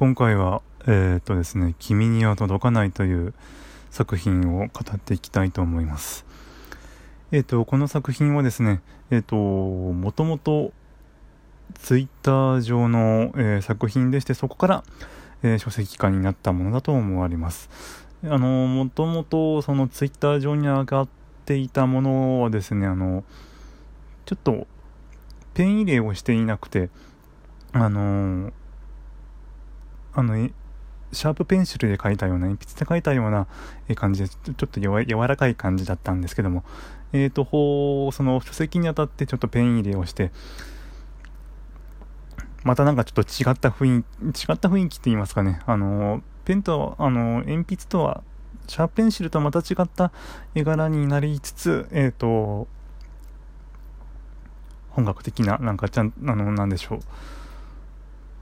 今回は、えっ、とですね、君には届かないという作品を語っていきたいと思います。えっ、と、この作品はですね、えっ、と、もともとツイッター上の、えー、作品でして、そこから、えー、書籍化になったものだと思われます。あの、もともとそのツイッター上に上がっていたものはですね、あの、ちょっとペン入れをしていなくて、あのあの、シャープペンシルで書いたような、鉛筆で書いたような感じで、ちょっと柔らかい感じだったんですけども、えっ、ー、と、その書籍にあたってちょっとペン入れをして、またなんかちょっと違った雰囲気、違った雰囲気って言いますかね、あの、ペンと、あの、鉛筆とは、シャープペンシルとはまた違った絵柄になりつつ、えっ、ー、と、本格的な、なんかちゃん、あの、なんでしょう、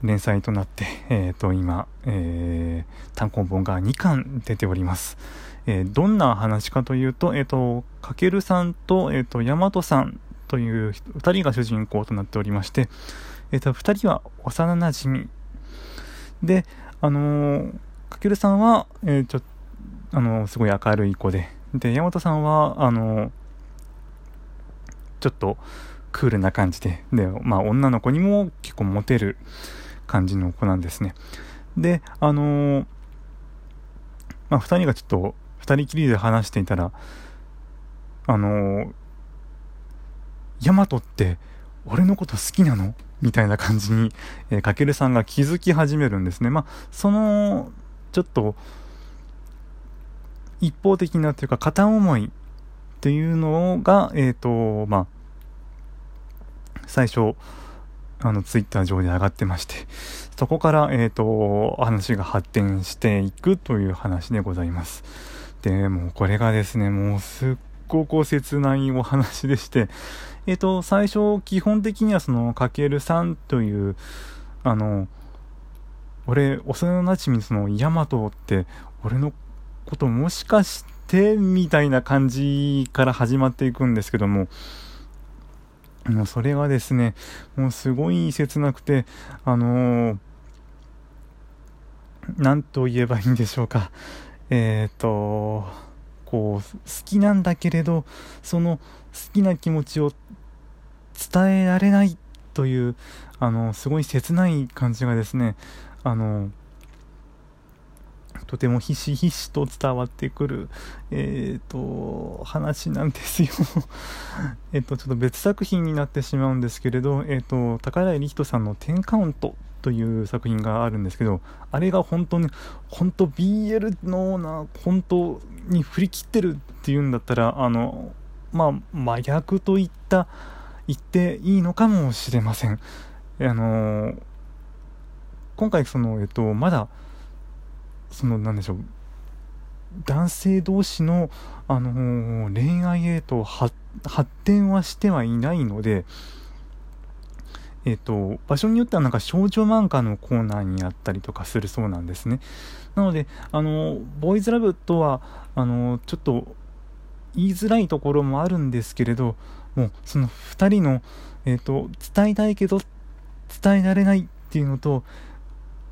連載となって、えっ、ー、と、今、えー、単行本が2巻出ております。えー、どんな話かというと、えっ、ー、と、かけるさんと、えっ、と、大和さんという2人が主人公となっておりまして、えっ、と、2人は幼馴染で、あのかけるさんは、えちょあのすごい明るい子で、で、大和さんは、あのちょっとクールな感じで、で、まあ、女の子にも結構モテる、感じの子なんですね。で、あのー、まあ、二人がちょっと、二人きりで話していたら、あのー、ヤマトって俺のこと好きなの？みたいな感じに、えー、かけるさんが気づき始めるんですね。まあ、その、ちょっと、一方的なというか片思いっていうのが、えっ、ー、と、まあ、最初、あの、ツイッター上で上がってまして、そこから、えっ、ー、と、話が発展していくという話でございます。で、もうこれがですね、もうすっごく切ないお話でして、えっ、ー、と、最初、基本的にはその、かけるさんという、あの、俺、幼なじみその、ヤマトって、俺のこともしかして、みたいな感じから始まっていくんですけども、もうそれがですね、もうすごい切なくて、あのー、なんと言えばいいんでしょうか。えっ、ー、と、こう、好きなんだけれど、その好きな気持ちを伝えられないという、あの、すごい切ない感じがですね、あの、とてもひしひしと伝わってくる、えっ、ー、と、話なんですよ えっと、ちょっと別作品になってしまうんですけれど、えっ、ー、と、高平力人さんの10カウントという作品があるんですけど、あれが本当に、本当 BL のな、本当に振り切ってるっていうんだったら、あの、まあ、真逆と言った、言っていいのかもしれません。あの今回その、えっと、まだ、そのなんでしょう男性同士の、あのー、恋愛へと発展はしてはいないので、えっ、と、場所によってはなんか少女漫画のコーナーにあったりとかするそうなんですね。なので、あの、ボーイズラブとは、あの、ちょっと言いづらいところもあるんですけれど、もうその2人の、えっ、と、伝えたいけど伝えられないっていうのと、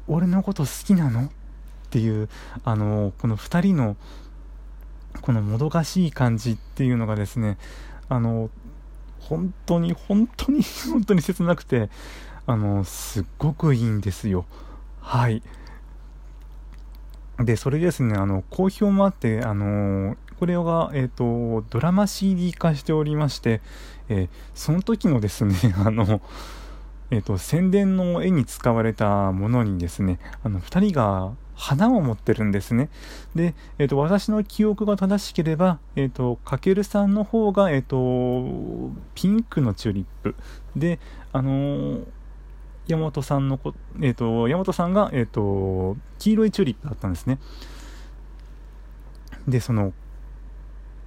俺のこと好きなの？っていうあのこの2人のこのもどかしい感じっていうのがですねあの本当に本当に本当に切なくてあのすっごくいいんですよ。はい。でそれですねあの好評もあってあのこれが、えーと、ドラマ CD 化しておりまして、えー、その時のですね あのえーと、宣伝の絵に使われたものにですねあの2人が花を持ってるんですね。で、えっ、ー、と、私の記憶が正しければ、えっ、ー、と、かけるさんの方が、えっ、ー、と、ピンクのチューリップ。で、あのー、山本さんのこ、えっ、と、山本さんが、えっ、と、黄色いチューリップだったんですね。で、その、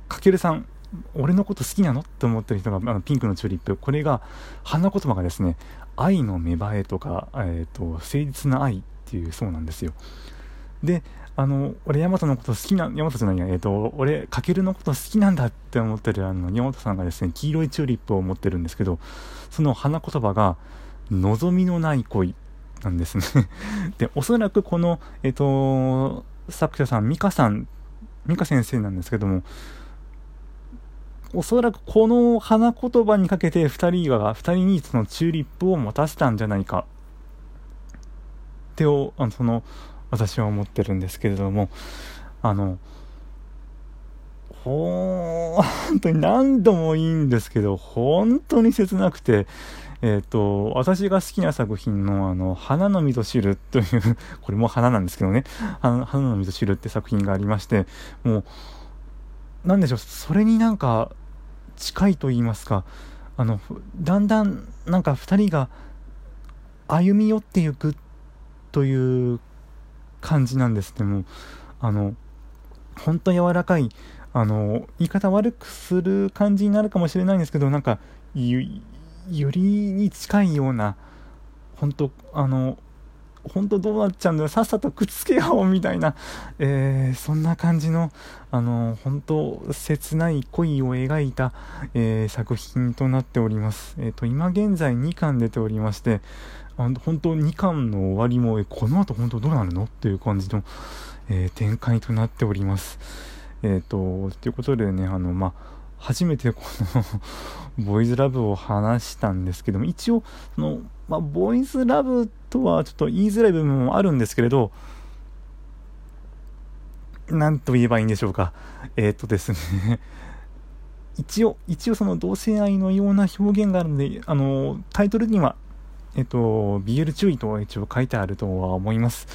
かけるさん、俺のこと好きなのって思ってる人が、あのピンクのチューリップ。これが、花言葉がですね、愛の芽生えとか、えっ、と、誠実な愛っていうそうなんですよ。で、あの、俺、ヤマトのこと好きな、ヤマトじゃないや、えっ、ー、と、俺、かけるのこと好きなんだって思ってる、あの、ヤマトさんがですね、黄色いチューリップを持ってるんですけど、その花言葉が、望みのない恋なんですね。で、おそらくこの、えっ、と、作者さん、美香さん、美香先生なんですけども、おそらくこの花言葉にかけて2人が、2人にそのチューリップを持たせたんじゃないか、ってを、あのその、私は思ってるんですけれども、あの、ほ本当に何度もいいんですけど、本当に切なくて、えっ、と、私が好きな作品の、あの、花の味噌汁というこれも花なんですけどね、花の味噌汁って作品がありまして、もう、なんでしょう、それになんか、近いと言いますか、あの、だんだん、なんか2人が歩み寄っていくという感じなんです。で、も、あの、本当柔らかい、あの、言い方悪くする感じになるかもしれないんですけど、なんか、ゆ、ゆりに近いような、本当あの、本当どうなっちゃうんだよ、さっさとくっつけようみたいな、えー、そんな感じの、あの、本当切ない恋を描いた、えー、作品となっております。えっ、ー、と、今現在2巻出ておりまして、あの本当2巻の終わりも、えこの後本当どうなるのっていう感じの、え展開となっております。えっ、と、ということでね、あの、まあ、初めてこのボーイズラブを話したんですけども、一応、その、まあ、ボーイズラブとはちょっと言いづらい部分もあるんですけれど、なんと言えばいいんでしょうか。えっ、ー、とですね 一応、一応その同性愛のような表現があるので、あの、タイトルには、えっ、ー、と、BL 注意と一応書いてあるとは思います。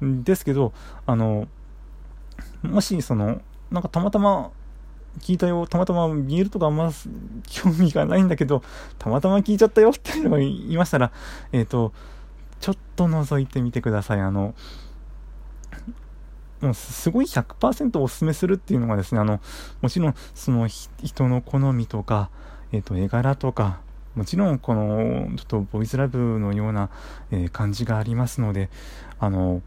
ですけど、あの、もしその、なんかたまたま聞いたよ、たまたま見えるとかあんま興味がないんだけど、たまたま聞いちゃったよっていうのが言いましたら、えっ、ー、と、ちょっと覗いてみてください。あの、もうすごい100%おすすめするっていうのがですね、あの、もちろんその人の好みとか、えっ、ー、と、絵柄とか、もちろんこのちょっとボイスラブのような、えー、感じがありますので、あの、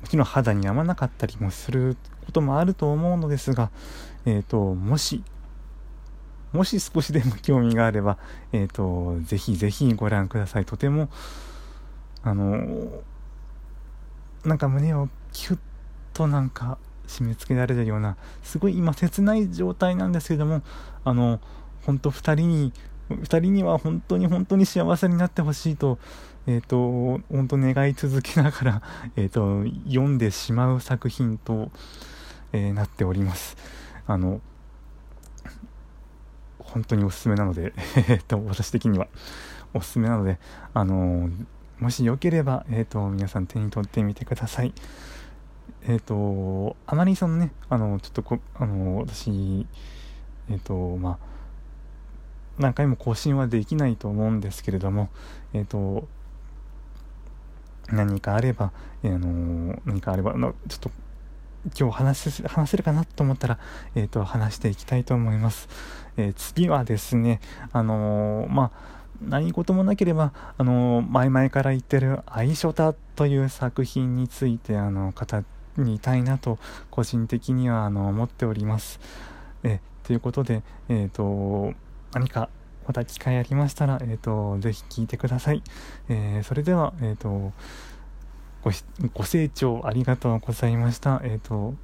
もちろん肌に合わなかったりもすることもあると思うのですが、えっ、ー、と、もし、もし少しでも興味があれば、えっ、ー、と、ぜひぜひご覧ください。とても、あの、なんか胸をキュッとなんか締め付けられるような、すごい今切ない状態なんですけども、あの、本当2人に、2人には本当に本当に幸せになってほしいと、えっ、ー、と、本当願い続けながら、えっ、ー、と、読んでしまう作品と、えー、なっております。あの、本当におすすめなので、え っと、私的にはおすすめなので、あのもしよければ、えっ、と、皆さん手に取ってみてください。えっ、と、あまりそのね、あの、ちょっとこ、あの、私、えっ、と、まあ、何回も更新はできないと思うんですけれども、えっ、と、何かあれば、えー、あの、何かあれば、ちょっと今日話せ話せるかなと思ったら、えっ、ー、と、話していきたいと思います。えー、次はですね、あのまあ、何事もなければ、あの前々から言ってる「愛書タ」という作品についてあの語りたいなと個人的にはあの思っております。えということで、えっ、と何かまた機会ありましたら、えっ、ー、と、ぜひ聞いてください。え、それでは、えっ、ー、と、ご、ご清聴ありがとうございました。えっ、と、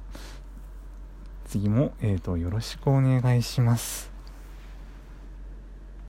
次も、えっ、と、よろしくお願いします。